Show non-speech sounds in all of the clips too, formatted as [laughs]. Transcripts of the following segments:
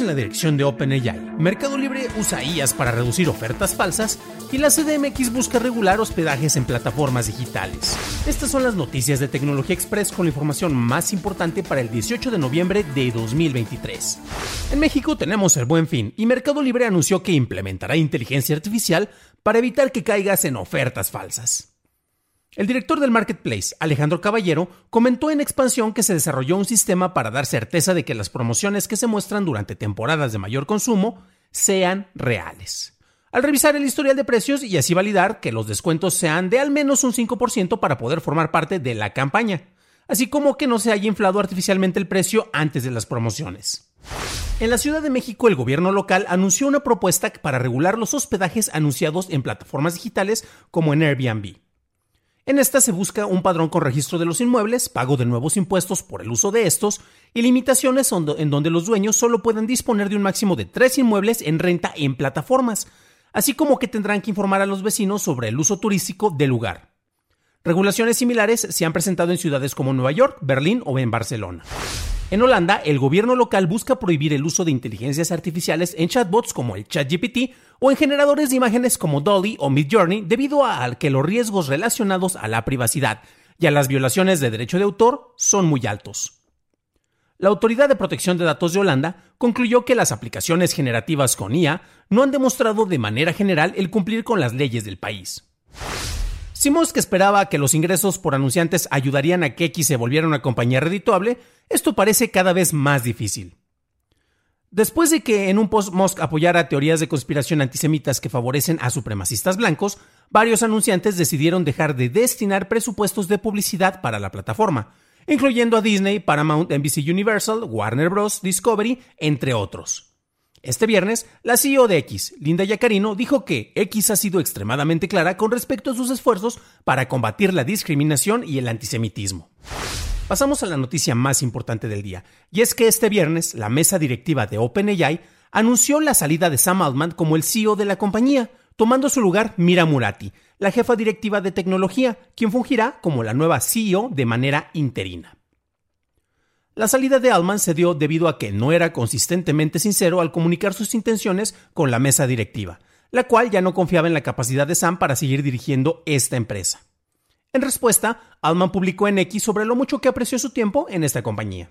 En la dirección de OpenAI. Mercado Libre usa IAS para reducir ofertas falsas y la CDMX busca regular hospedajes en plataformas digitales. Estas son las noticias de Tecnología Express con la información más importante para el 18 de noviembre de 2023. En México tenemos el buen fin y Mercado Libre anunció que implementará inteligencia artificial para evitar que caigas en ofertas falsas. El director del Marketplace, Alejandro Caballero, comentó en expansión que se desarrolló un sistema para dar certeza de que las promociones que se muestran durante temporadas de mayor consumo sean reales. Al revisar el historial de precios y así validar que los descuentos sean de al menos un 5% para poder formar parte de la campaña, así como que no se haya inflado artificialmente el precio antes de las promociones. En la Ciudad de México, el gobierno local anunció una propuesta para regular los hospedajes anunciados en plataformas digitales como en Airbnb. En esta se busca un padrón con registro de los inmuebles, pago de nuevos impuestos por el uso de estos y limitaciones en donde los dueños solo pueden disponer de un máximo de tres inmuebles en renta en plataformas, así como que tendrán que informar a los vecinos sobre el uso turístico del lugar. Regulaciones similares se han presentado en ciudades como Nueva York, Berlín o en Barcelona. En Holanda, el gobierno local busca prohibir el uso de inteligencias artificiales en chatbots como el ChatGPT o en generadores de imágenes como Dolly o Midjourney debido a que los riesgos relacionados a la privacidad y a las violaciones de derecho de autor son muy altos. La Autoridad de Protección de Datos de Holanda concluyó que las aplicaciones generativas con IA no han demostrado de manera general el cumplir con las leyes del país. Musk esperaba que los ingresos por anunciantes ayudarían a que X se volviera una compañía redituable, esto parece cada vez más difícil. Después de que en un post Musk apoyara teorías de conspiración antisemitas que favorecen a supremacistas blancos, varios anunciantes decidieron dejar de destinar presupuestos de publicidad para la plataforma, incluyendo a Disney, Paramount, NBC Universal, Warner Bros., Discovery, entre otros. Este viernes, la CEO de X, Linda Yacarino, dijo que X ha sido extremadamente clara con respecto a sus esfuerzos para combatir la discriminación y el antisemitismo. Pasamos a la noticia más importante del día, y es que este viernes la mesa directiva de OpenAI anunció la salida de Sam Altman como el CEO de la compañía, tomando su lugar Mira Murati, la jefa directiva de tecnología, quien fungirá como la nueva CEO de manera interina. La salida de Altman se dio debido a que no era consistentemente sincero al comunicar sus intenciones con la mesa directiva, la cual ya no confiaba en la capacidad de Sam para seguir dirigiendo esta empresa. En respuesta, Altman publicó en X sobre lo mucho que apreció su tiempo en esta compañía.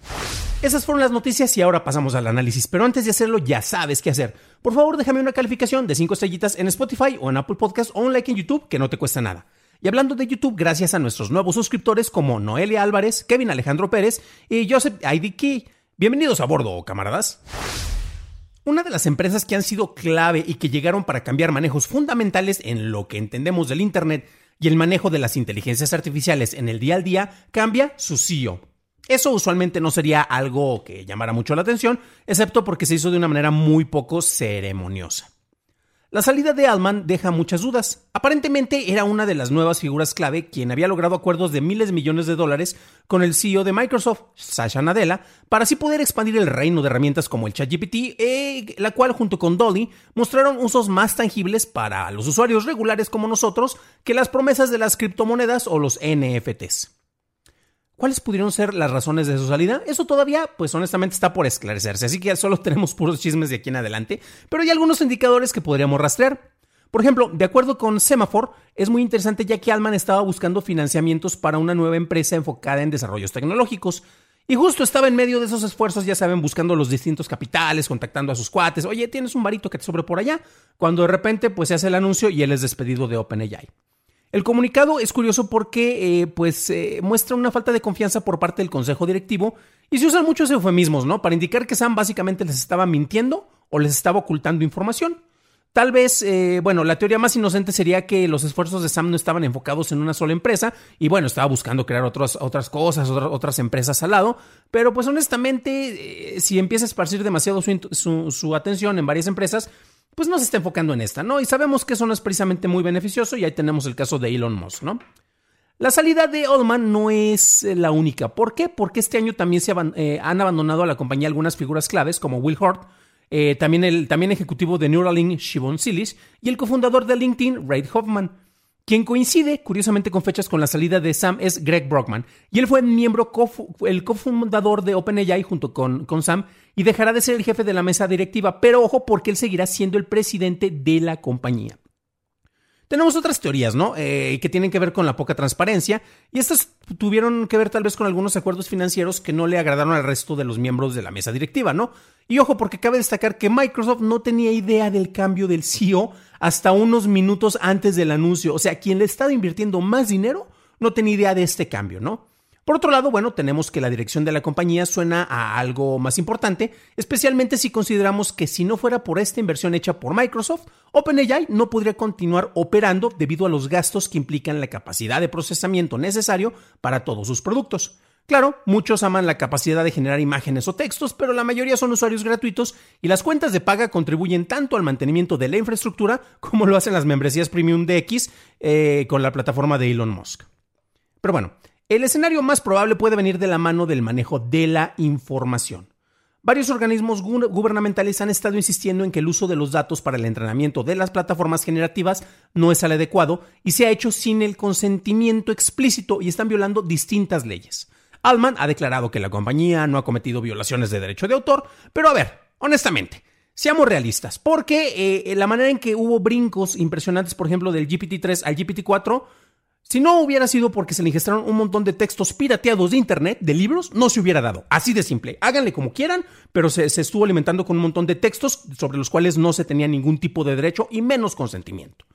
Esas fueron las noticias y ahora pasamos al análisis, pero antes de hacerlo ya sabes qué hacer. Por favor, déjame una calificación de 5 estrellitas en Spotify o en Apple Podcast o un like en YouTube que no te cuesta nada. Y hablando de YouTube, gracias a nuestros nuevos suscriptores como Noelia Álvarez, Kevin Alejandro Pérez y Joseph IDK. Bienvenidos a bordo, camaradas. Una de las empresas que han sido clave y que llegaron para cambiar manejos fundamentales en lo que entendemos del Internet y el manejo de las inteligencias artificiales en el día al día cambia su CEO. Eso usualmente no sería algo que llamara mucho la atención, excepto porque se hizo de una manera muy poco ceremoniosa. La salida de Altman deja muchas dudas. Aparentemente era una de las nuevas figuras clave quien había logrado acuerdos de miles de millones de dólares con el CEO de Microsoft, Sasha Nadella, para así poder expandir el reino de herramientas como el ChatGPT, eh, la cual junto con Dolly mostraron usos más tangibles para los usuarios regulares como nosotros que las promesas de las criptomonedas o los NFTs. ¿Cuáles pudieron ser las razones de su salida? Eso todavía, pues honestamente, está por esclarecerse, así que solo [laughs] tenemos puros chismes de aquí en adelante, pero hay algunos indicadores que podríamos rastrear. Por ejemplo, de acuerdo con Semaphore, es muy interesante ya que Alman estaba buscando financiamientos para una nueva empresa enfocada en desarrollos tecnológicos. Y justo estaba en medio de esos esfuerzos, ya saben, buscando los distintos capitales, contactando a sus cuates. Oye, ¿tienes un varito que te sobre por allá? Cuando de repente, pues se hace el anuncio y él es despedido de OpenAI. El comunicado es curioso porque eh, pues, eh, muestra una falta de confianza por parte del consejo directivo y se usan muchos eufemismos, ¿no? Para indicar que Sam básicamente les estaba mintiendo o les estaba ocultando información. Tal vez, eh, bueno, la teoría más inocente sería que los esfuerzos de Sam no estaban enfocados en una sola empresa y bueno, estaba buscando crear otras cosas, otras empresas al lado, pero pues honestamente, si empieza a esparcir demasiado su, atención en varias empresas, pues no se está enfocando en esta, ¿no? Y sabemos que eso no es precisamente muy beneficioso y ahí tenemos el caso de Elon Musk, ¿no? La salida de Oldman no es eh, la única. ¿Por qué? Porque este año también se han abandonado a la compañía algunas figuras claves como Will Hort, eh, también el también ejecutivo de Neuralink, Shivon Silis, y el cofundador de LinkedIn, Reid Hoffman. Quien coincide, curiosamente, con fechas con la salida de Sam es Greg Brockman, y él fue miembro, el cofundador de OpenAI junto con, con Sam, y dejará de ser el jefe de la mesa directiva, pero ojo porque él seguirá siendo el presidente de la compañía. Tenemos otras teorías, ¿no? Eh, que tienen que ver con la poca transparencia y estas tuvieron que ver tal vez con algunos acuerdos financieros que no le agradaron al resto de los miembros de la mesa directiva, ¿no? Y ojo, porque cabe destacar que Microsoft no tenía idea del cambio del CEO hasta unos minutos antes del anuncio. O sea, quien le estaba invirtiendo más dinero no tenía idea de este cambio, ¿no? Por otro lado, bueno, tenemos que la dirección de la compañía suena a algo más importante, especialmente si consideramos que si no fuera por esta inversión hecha por Microsoft, OpenAI no podría continuar operando debido a los gastos que implican la capacidad de procesamiento necesario para todos sus productos. Claro, muchos aman la capacidad de generar imágenes o textos, pero la mayoría son usuarios gratuitos y las cuentas de paga contribuyen tanto al mantenimiento de la infraestructura como lo hacen las membresías premium de X eh, con la plataforma de Elon Musk. Pero bueno, el escenario más probable puede venir de la mano del manejo de la información. Varios organismos gubernamentales han estado insistiendo en que el uso de los datos para el entrenamiento de las plataformas generativas no es el adecuado y se ha hecho sin el consentimiento explícito y están violando distintas leyes. Altman ha declarado que la compañía no ha cometido violaciones de derecho de autor, pero a ver, honestamente, seamos realistas, porque eh, la manera en que hubo brincos impresionantes, por ejemplo, del GPT-3 al GPT-4, si no hubiera sido porque se le ingestaron un montón de textos pirateados de internet, de libros, no se hubiera dado. Así de simple. Háganle como quieran, pero se, se, estuvo alimentando con un montón de textos sobre los cuales no se tenía ningún tipo de derecho y menos consentimiento.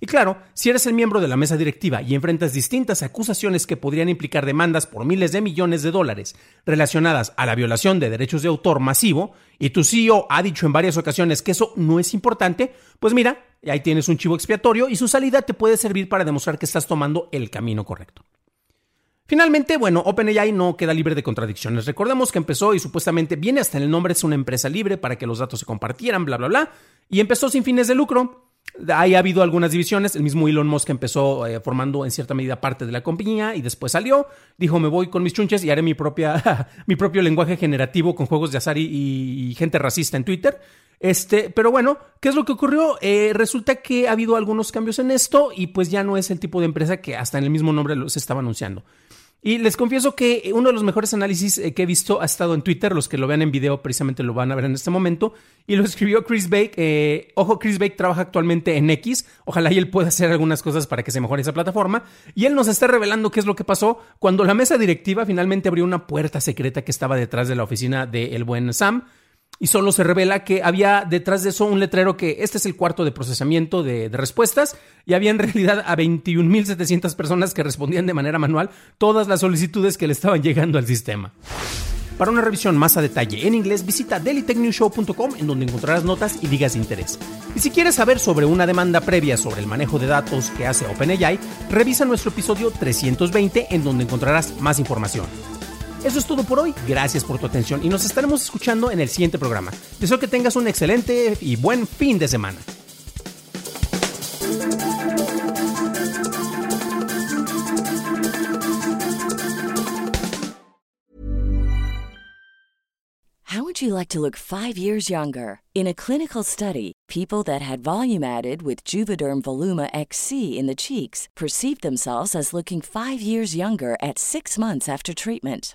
Y claro, si eres el miembro de la mesa directiva y enfrentas distintas acusaciones que podrían implicar demandas por miles de millones de dólares relacionadas a la violación de derechos de autor masivo, y tu CEO ha dicho en varias ocasiones que eso no es importante, pues mira, ahí tienes un chivo expiatorio y su salida te puede servir para demostrar que estás tomando el camino correcto. Finalmente, bueno, OpenAI no queda libre de contradicciones. Recordemos que empezó y supuestamente viene hasta en el nombre, es una empresa libre para que los datos se compartieran, bla, bla, bla, y empezó sin fines de lucro. Ahí ha habido algunas divisiones. El mismo Elon Musk empezó eh, formando en cierta medida parte de la compañía y después salió. Dijo: Me voy con mis chunches y haré mi, propia, [laughs] mi propio lenguaje generativo con juegos de azar y, gente racista en Twitter. Este, pero bueno, ¿qué es lo que ocurrió? Eh, resulta que ha habido algunos cambios en esto y pues ya no es el tipo de empresa que hasta en el mismo nombre se estaba anunciando. Y les confieso que uno de los mejores análisis eh, que he visto ha estado en Twitter. Los que lo vean en video precisamente lo van a ver en este momento. Y lo escribió Chris Bake. Eh, ojo, Chris Bake trabaja actualmente en X. Ojalá y él pueda hacer algunas cosas para que se mejore esa plataforma. Y él nos está revelando qué es lo que pasó cuando la mesa directiva finalmente abrió una puerta secreta que estaba detrás de la oficina del buen Sam y solo se revela que había detrás de eso un letrero que este es el cuarto de procesamiento de, respuestas y había en realidad a 21.700 personas que respondían de manera manual todas las solicitudes que le estaban llegando al sistema. Para una revisión más a detalle en inglés, visita dailytechnewshow.com en donde encontrarás notas y digas de interés. Y si quieres saber sobre una demanda previa sobre el manejo de datos que hace OpenAI, revisa nuestro episodio 320 en donde encontrarás más información. Eso es todo por hoy. Gracias por tu atención y nos estaremos escuchando en el siguiente programa. Deseo que tengas un excelente y buen fin de semana. How would you like to look 5 years younger? In a clinical study, people that had volume added with Juvederm Voluma XC in the cheeks perceived themselves as looking 5 years younger at 6 months after treatment.